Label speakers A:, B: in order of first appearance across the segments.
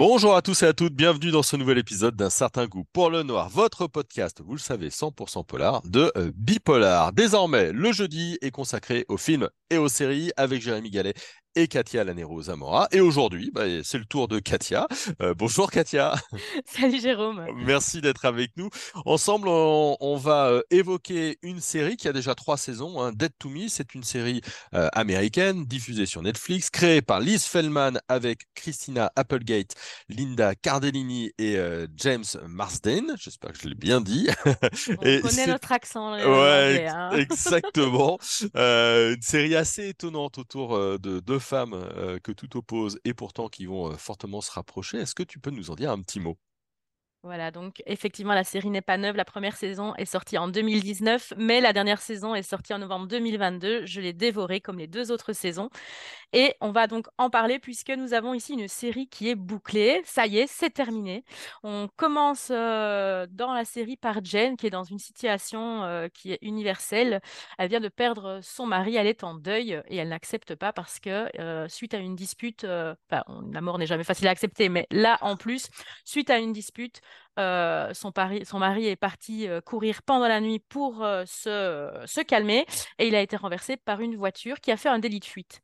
A: Bonjour à tous et à toutes, bienvenue dans ce nouvel épisode d'un certain goût pour le noir, votre podcast, vous le savez, 100% polar de euh, Bipolar. Désormais, le jeudi est consacré aux films et aux séries avec Jérémy Gallet et Katia Lanero Zamora. Et aujourd'hui, bah, c'est le tour de Katia. Euh, bonjour Katia.
B: Salut Jérôme.
A: Merci d'être avec nous. Ensemble, on, va euh, évoquer une série qui a déjà trois saisons, hein, Dead to Me. C'est une série euh, américaine diffusée sur Netflix, créée par Liz Feldman avec Christina Applegate, Linda Cardellini et James Marsden. J'espère que je l'ai bien dit.
B: On connaît notre accent.
A: Ouais, hein. exactement. une série assez étonnante autour de deux femmes euh, que tout oppose et pourtant qui vont euh, fortement se rapprocher. Est-ce que tu peux nous en dire un petit mot?
B: Voilà, donc effectivement, la série n'est pas neuve. La première saison est sortie en 2019, mais la dernière saison est sortie en novembre 2022. Je l'ai dévorée comme les deux autres saisons. Et on va donc en parler puisque nous avons ici une série qui est bouclée. Ça y est, c'est terminé. On commence euh, dans la série par Jen, qui est dans une situation euh, qui est universelle. Elle vient de perdre son mari, elle est en deuil et elle n'accepte pas parce que euh, suite à une dispute, la mort n'est jamais facile à accepter, mais là en plus, suite à une dispute, euh, son, mari est parti euh, courir pendant la nuit pour euh, se, calmer et il a été renversé par une voiture qui a fait un délit de fuite.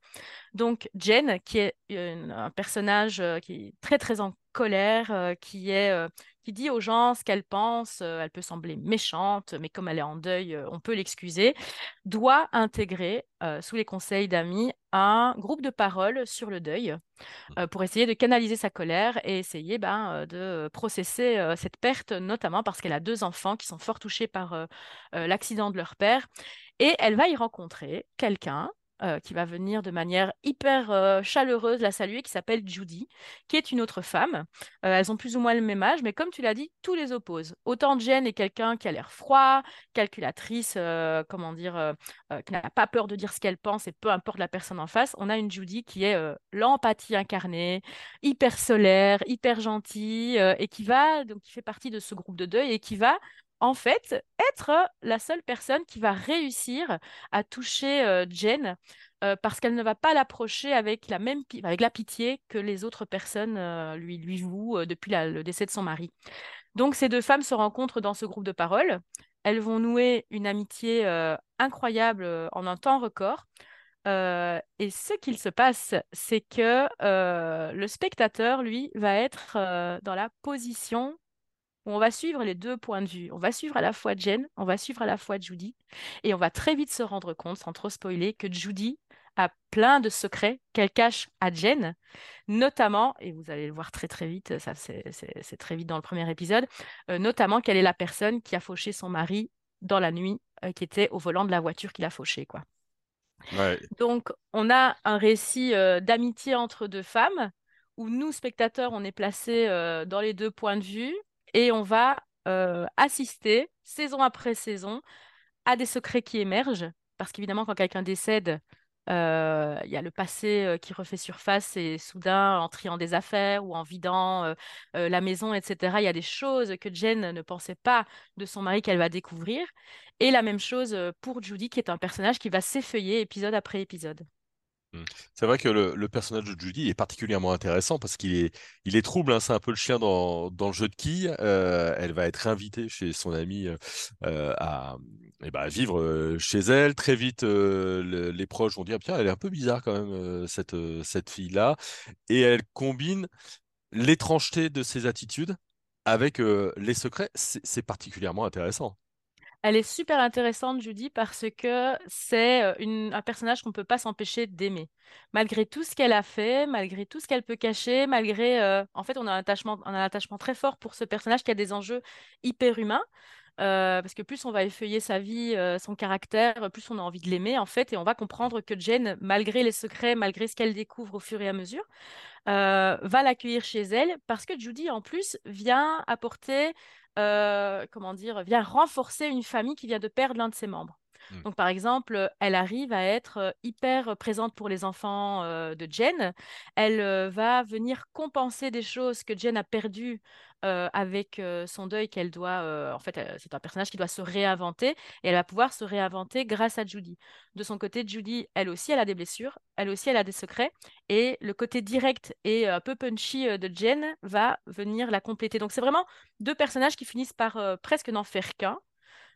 B: Donc Jen, qui est un personnage qui est très très en colère, qui est qui dit aux gens ce qu'elle pense, elle peut sembler méchante, mais comme elle est en deuil, on peut l'excuser, doit intégrer, sous les conseils d'amis, un groupe de parole sur le deuil pour essayer de canaliser sa colère et essayer ben, de processer cette perte, notamment parce qu'elle a deux enfants qui sont fort touchés par l'accident de leur père. Et elle va y rencontrer quelqu'un euh, qui va venir de manière hyper euh, chaleureuse la saluer, qui s'appelle Judy, qui est une autre femme. Euh, elles ont plus ou moins le même âge, mais comme tu l'as dit, tous les opposent. Autant Jen est quelqu'un qui a l'air froid, calculatrice, comment dire, qui n'a pas peur de dire ce qu'elle pense et peu importe la personne en face. On a une Judy qui est l'empathie incarnée, hyper solaire, hyper gentille, et qui va, donc qui fait partie de ce groupe de deuil et qui va en fait, être la seule personne qui va réussir à toucher euh, Jen euh, parce qu'elle ne va pas l'approcher avec la même avec la pitié que les autres personnes euh, lui, lui vouent depuis le décès de son mari. Donc ces deux femmes se rencontrent dans ce groupe de parole. Elles vont nouer une amitié incroyable en un temps record. et ce qu'il se passe, c'est que le spectateur, lui, va être dans la position on va suivre les deux points de vue. On va suivre à la fois Jen, on va suivre à la fois Judy, et on va très vite se rendre compte, sans trop spoiler, que Judy a plein de secrets qu'elle cache à Jen, notamment, et vous allez le voir très très vite, ça c'est très vite dans le premier épisode, euh, notamment qu'elle est la personne qui a fauché son mari dans la nuit, euh, qui était au volant de la voiture qu'il a fauché, quoi. Donc, on a un récit euh, d'amitié entre deux femmes où nous, spectateurs, on est placés dans les deux points de vue et on va euh, assister saison après saison à des secrets qui émergent. Parce qu'évidemment, quand quelqu'un décède, euh, il y a le passé euh, qui refait surface et soudain, en triant des affaires ou en vidant la maison, etc., il y a des choses que Jen ne pensait pas de son mari qu'elle va découvrir. Et la même chose pour Judy, qui est un personnage qui va s'effeuiller épisode après épisode.
A: Mmh. C'est vrai que le, personnage de Judy est particulièrement intéressant parce qu'il est, il est trouble, hein, c'est un peu le chien dans, dans le jeu de quilles. Euh, elle va être invitée chez son amie euh, à, eh ben, vivre euh, chez elle. Très vite, les proches vont dire Tiens, elle est un peu bizarre quand même, cette fille-là. Et elle combine l'étrangeté de ses attitudes avec les secrets. C'est particulièrement intéressant.
B: Elle est super intéressante, Judy, parce que c'est euh, un personnage qu'on ne peut pas s'empêcher d'aimer. Malgré tout ce qu'elle a fait, malgré tout ce qu'elle peut cacher, malgré... Euh, en fait, on a, un attachement, très fort pour ce personnage qui a des enjeux hyper humains. Euh, parce que plus on va effeuiller sa vie, son caractère, plus on a envie de l'aimer, en fait, et on va comprendre que Jen, malgré les secrets, malgré ce qu'elle découvre au fur et à mesure, va l'accueillir chez elle, parce que Judy, en plus, vient apporter euh, comment dire, vient renforcer une famille qui vient de perdre l'un de ses membres.
A: Mm.
B: Donc, par exemple, elle arrive à être hyper présente pour les enfants de Jen. Elle va venir compenser des choses que Jen a perdues avec son deuil qu'elle doit. en fait, c'est un personnage qui doit se réinventer et elle va pouvoir se réinventer grâce à Judy. De son côté, Judy, elle aussi, elle a des blessures. Elle aussi, elle a des secrets. Et le côté direct et un peu punchy de Jen va venir la compléter. Donc, c'est vraiment deux personnages qui finissent par presque n'en faire qu'un.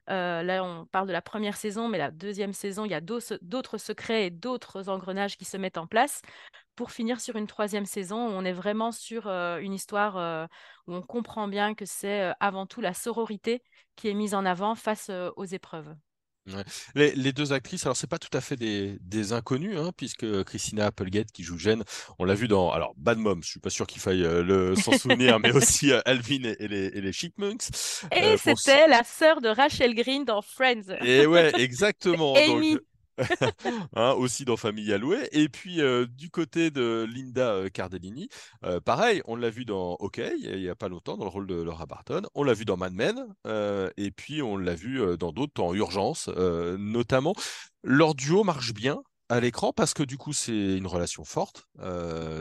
B: Euh, là, on parle de la première saison, mais la deuxième saison, il y a d'autres secrets et d'autres engrenages qui se mettent en place pour finir sur une troisième saison on est vraiment sur euh, une histoire euh, où on comprend bien que c'est avant tout la sororité qui est mise en avant face aux épreuves.
A: Ouais. Les, les deux actrices, alors c'est pas tout à fait des, des inconnus, hein, puisque Christina Applegate qui joue Jen, on l'a vu dans alors Bad Mom, je suis pas sûr qu'il faille euh, le s'en souvenir, mais aussi euh, Alvin et, et les, et les Chipmunks.
B: Et
A: Euh,
B: c'était la sœur de Rachel Green dans Friends,
A: Et ouais, exactement. Donc. hein, aussi dans Famille Alloué. Et puis euh, du côté de Linda euh, Cardellini, euh, pareil, on l'a vu dans OK, il n'y a pas longtemps, dans le rôle de Laura Barton. On l'a vu dans Mad Men, et puis on l'a vu dans d'autres en urgence, notamment. Leur duo marche bien à l'écran parce que du coup c'est une relation forte,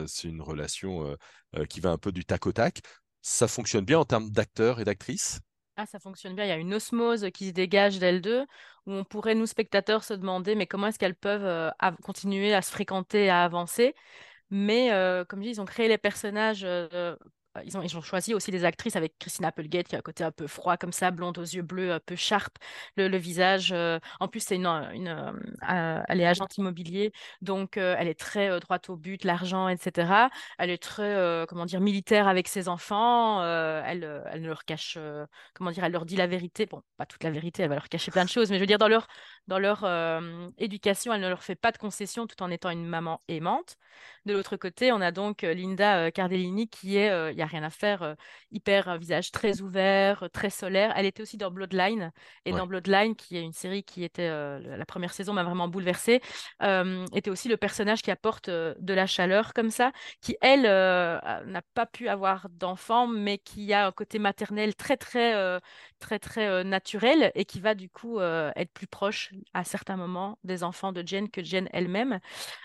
A: c'est une relation qui va un peu du tac au tac. Ça fonctionne bien en termes d'acteurs et d'actrices.
B: Ah, ça fonctionne bien. Il y a une osmose qui se dégage d'elles deux, où on pourrait, nous, spectateurs, se demander, mais comment est-ce qu'elles peuvent euh, continuer à se fréquenter, à avancer? Mais euh, comme je dis, ils ont créé les personnages. euh, ils ont, ils ont choisi aussi des actrices avec Christina Applegate qui a un côté un peu froid comme ça, blonde aux yeux bleus, un peu sharp, le, le visage. euh, en plus, c'est une, une, euh, euh, elle est agente immobilier, donc euh, elle est très euh, droite au but, l'argent, etc. Elle est très, euh, comment dire, militaire avec ses enfants. euh, elle, euh, elle ne leur cache, euh, comment dire, elle leur dit la vérité. Bon, pas toute la vérité, elle va leur cacher plein de choses, mais je veux dire, dans leur, dans leur euh, éducation, elle ne leur fait pas de concessions tout en étant une maman aimante. De l'autre côté, on a donc euh, Linda euh, Cardellini qui est, il n'y a rien à faire, euh, hyper un visage très ouvert, euh, très solaire. Elle était aussi dans Bloodline. Et dans. Bloodline, qui est une série qui était, euh, la première saison m'a vraiment bouleversée, euh, était aussi le personnage qui apporte euh, de la chaleur comme ça, qui, elle, euh, n'a pas pu avoir d'enfant, mais qui a un côté maternel très, très, euh, très, très euh, naturel et qui va du coup euh, être plus proche à certains moments des enfants de Jen que Jen elle-même.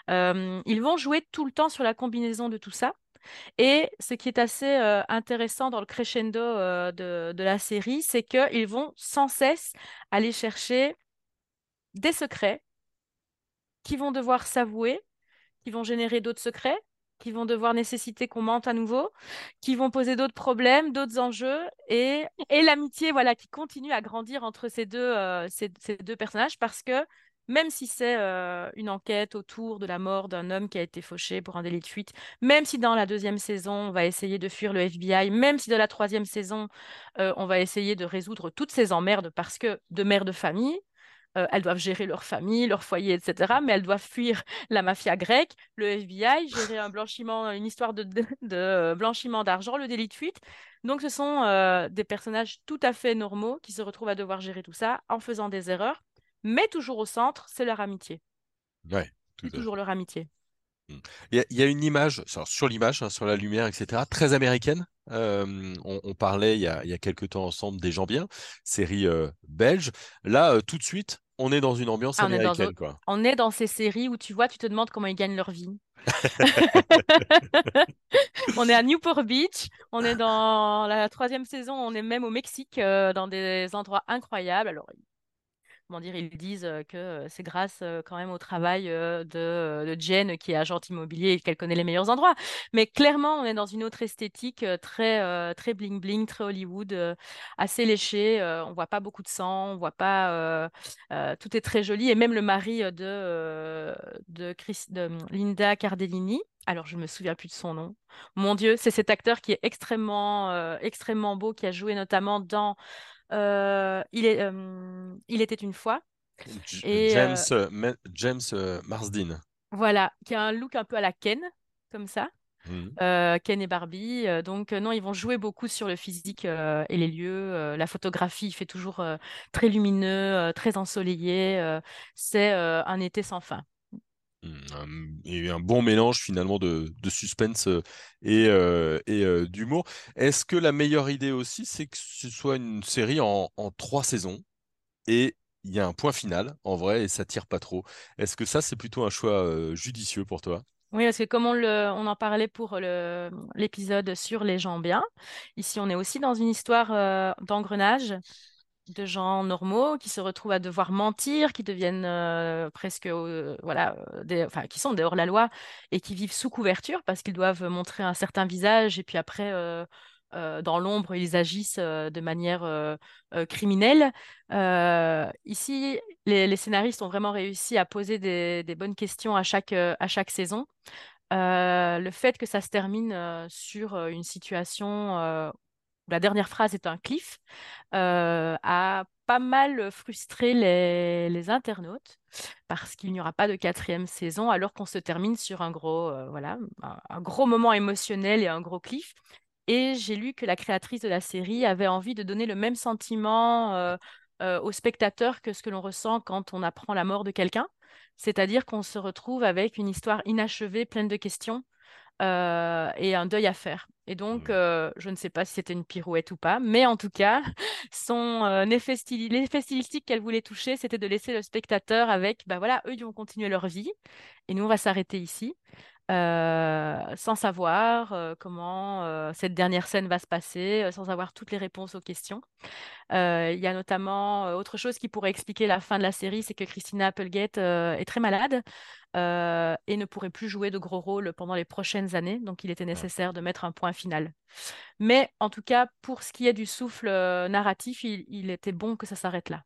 B: Euh, ils vont jouer tout le temps sur la combinaison de tout ça. Et ce qui est assez euh, intéressant dans le crescendo euh, de, la série, c'est qu'ils vont sans cesse aller chercher des secrets qui vont devoir s'avouer, qui vont générer d'autres secrets, qui vont devoir nécessiter qu'on mente à nouveau, qui vont poser d'autres problèmes, d'autres enjeux, et, et l'amitié voilà, qui continue à grandir entre ces deux, euh, ces deux personnages, parce que même si c'est une enquête autour de la mort d'un homme qui a été fauché pour un délit de fuite, même si dans la deuxième saison, on va essayer de fuir le FBI, même si dans la troisième saison, on va essayer de résoudre toutes ces emmerdes parce que de mère de famille, elles doivent gérer leur famille, leur foyer, etc. Mais elles doivent fuir la mafia grecque, le FBI, gérer un blanchiment, une histoire de, de- blanchiment d'argent, le délit de fuite. Donc, ce sont des personnages tout à fait normaux qui se retrouvent à devoir gérer tout ça en faisant des erreurs. Mais toujours au centre, c'est leur amitié.
A: Ouais, tout fait.
B: toujours leur amitié.
A: Mm. Il y, a une image, sur l'image, hein, sur la lumière, etc., très américaine. Euh, on, on parlait il y a, il y a quelques temps ensemble des gens bien, série euh, belge. Là, euh, tout de suite, on est dans une ambiance
B: Ah, on est dans,
A: américaine, quoi.
B: on est dans ces séries où tu vois, tu te demandes comment ils gagnent leur vie. On est à Newport Beach, on est dans la troisième saison, on est même au Mexique, dans des endroits incroyables. Alors, comment dire, ils disent que c'est grâce quand même au travail de, de Jen, qui est agente immobilier et qu'elle connaît les meilleurs endroits. Mais clairement, on est dans une autre esthétique très, très bling-bling, très Hollywood, assez léché. euh, on voit pas beaucoup de sang, on voit pas. tout est très joli. Et même le mari de, de, Chris- hum, Linda Cardellini. Alors, je me souviens plus de son nom. Mon Dieu, c'est cet acteur qui est extrêmement, extrêmement beau, qui a joué notamment dans il est, euh, il était une fois. Et
A: James,
B: euh,
A: euh, James euh, Marsden.
B: voilà, qui a un look un peu à la Ken, comme ça. Euh, Ken et Barbie. Euh, donc, euh, non, ils vont jouer beaucoup sur le physique euh, et les lieux. Euh, la photographie, il fait toujours euh, très lumineux, euh, très ensoleillé. euh, c'est euh, un été sans fin.
A: Mm, un- Et un bon mélange finalement de, suspense euh, et, euh, euh, d'humour. Est-ce que la meilleure idée aussi, c'est que ce soit une série en, trois saisons et il y a un point final en vrai et ça tire pas trop? Est-ce que ça c'est plutôt un choix judicieux pour toi?
B: Oui, parce que comme on, en parlait pour l'épisode sur les gens bien, ici on est aussi dans une histoire d'engrenage de gens normaux qui se retrouvent à devoir mentir, qui deviennent euh, presque, euh, voilà, euh, des, enfin, qui sont dehors la loi et qui vivent sous couverture parce qu'ils doivent montrer un certain visage et puis après, dans l'ombre, ils agissent de manière criminelle. Ici, les, scénaristes ont vraiment réussi à poser des, des bonnes questions à chaque, à chaque saison. Le fait que ça se termine sur une situation la dernière phrase est un cliff euh, a pas mal frustré les, internautes parce qu'il n'y aura pas de quatrième saison alors qu'on se termine sur un gros, euh, voilà, un, gros moment émotionnel et un gros cliff. Et j'ai lu que la créatrice de la série avait envie de donner le même sentiment euh, aux spectateurs que ce que l'on ressent quand on apprend la mort de quelqu'un. C'est-à-dire qu'on se retrouve avec une histoire inachevée, pleine de questions, et un deuil à faire. Et donc, euh, je ne sais pas si c'était une pirouette ou pas, mais en tout cas, son euh, effet styli- stylistique qu'elle voulait toucher, c'était de laisser le spectateur avec, bah voilà, eux, ils vont continuer leur vie, et nous, on va s'arrêter ici euh, sans savoir comment cette dernière scène va se passer, sans avoir toutes les réponses aux questions. Il y a notamment autre chose qui pourrait expliquer la fin de la série, c'est que Christina Applegate est très malade et ne pourrait plus jouer de gros rôles pendant les prochaines années, donc il était nécessaire de mettre un point final. Mais en tout cas, pour ce qui est du souffle euh, narratif, il, il était bon que ça s'arrête là.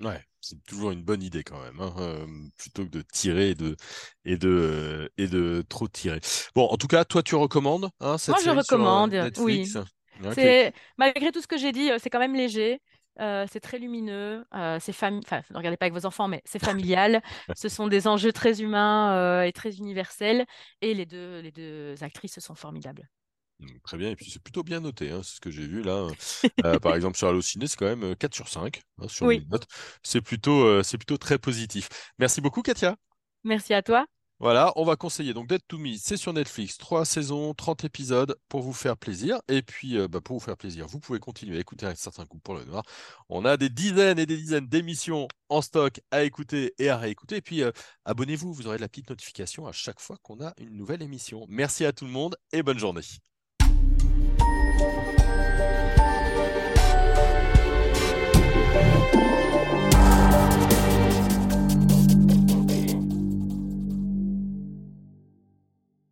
A: Ouais, c'est toujours une bonne idée quand même, hein, euh, plutôt que de tirer et de, et de, euh, et de trop tirer. Bon, en tout cas, toi, tu recommandes hein, cette
B: Moi, je
A: sur euh,
B: recommande, oui. Malgré tout ce que j'ai dit, c'est quand même léger. c'est très lumineux, c'est fami- enfin, ne regardez pas avec vos enfants, mais c'est familial. Ce sont des enjeux très humains et très universels, et les deux, les deux actrices sont formidables.
A: Mm, Très bien, et puis c'est plutôt bien noté, hein, c'est ce que j'ai vu là. Euh, par exemple, sur Allociné, c'est quand même euh, 4 sur 5 hein, sur
B: Oui,
A: notes. C'est plutôt, euh, c'est plutôt très positif. Merci beaucoup, Katia.
B: merci à toi.
A: Voilà, on va conseiller. Donc, Dead to Me, c'est sur Netflix. Trois saisons, 30 épisodes pour vous faire plaisir. Et puis, euh, bah, pour vous faire plaisir, vous pouvez continuer à écouter un certain coup pour le noir. On a des dizaines et des dizaines d'émissions en stock à écouter et à réécouter. Et puis, euh, abonnez-vous, vous aurez la petite notification à chaque fois qu'on a une nouvelle émission. Merci à tout le monde et bonne journée.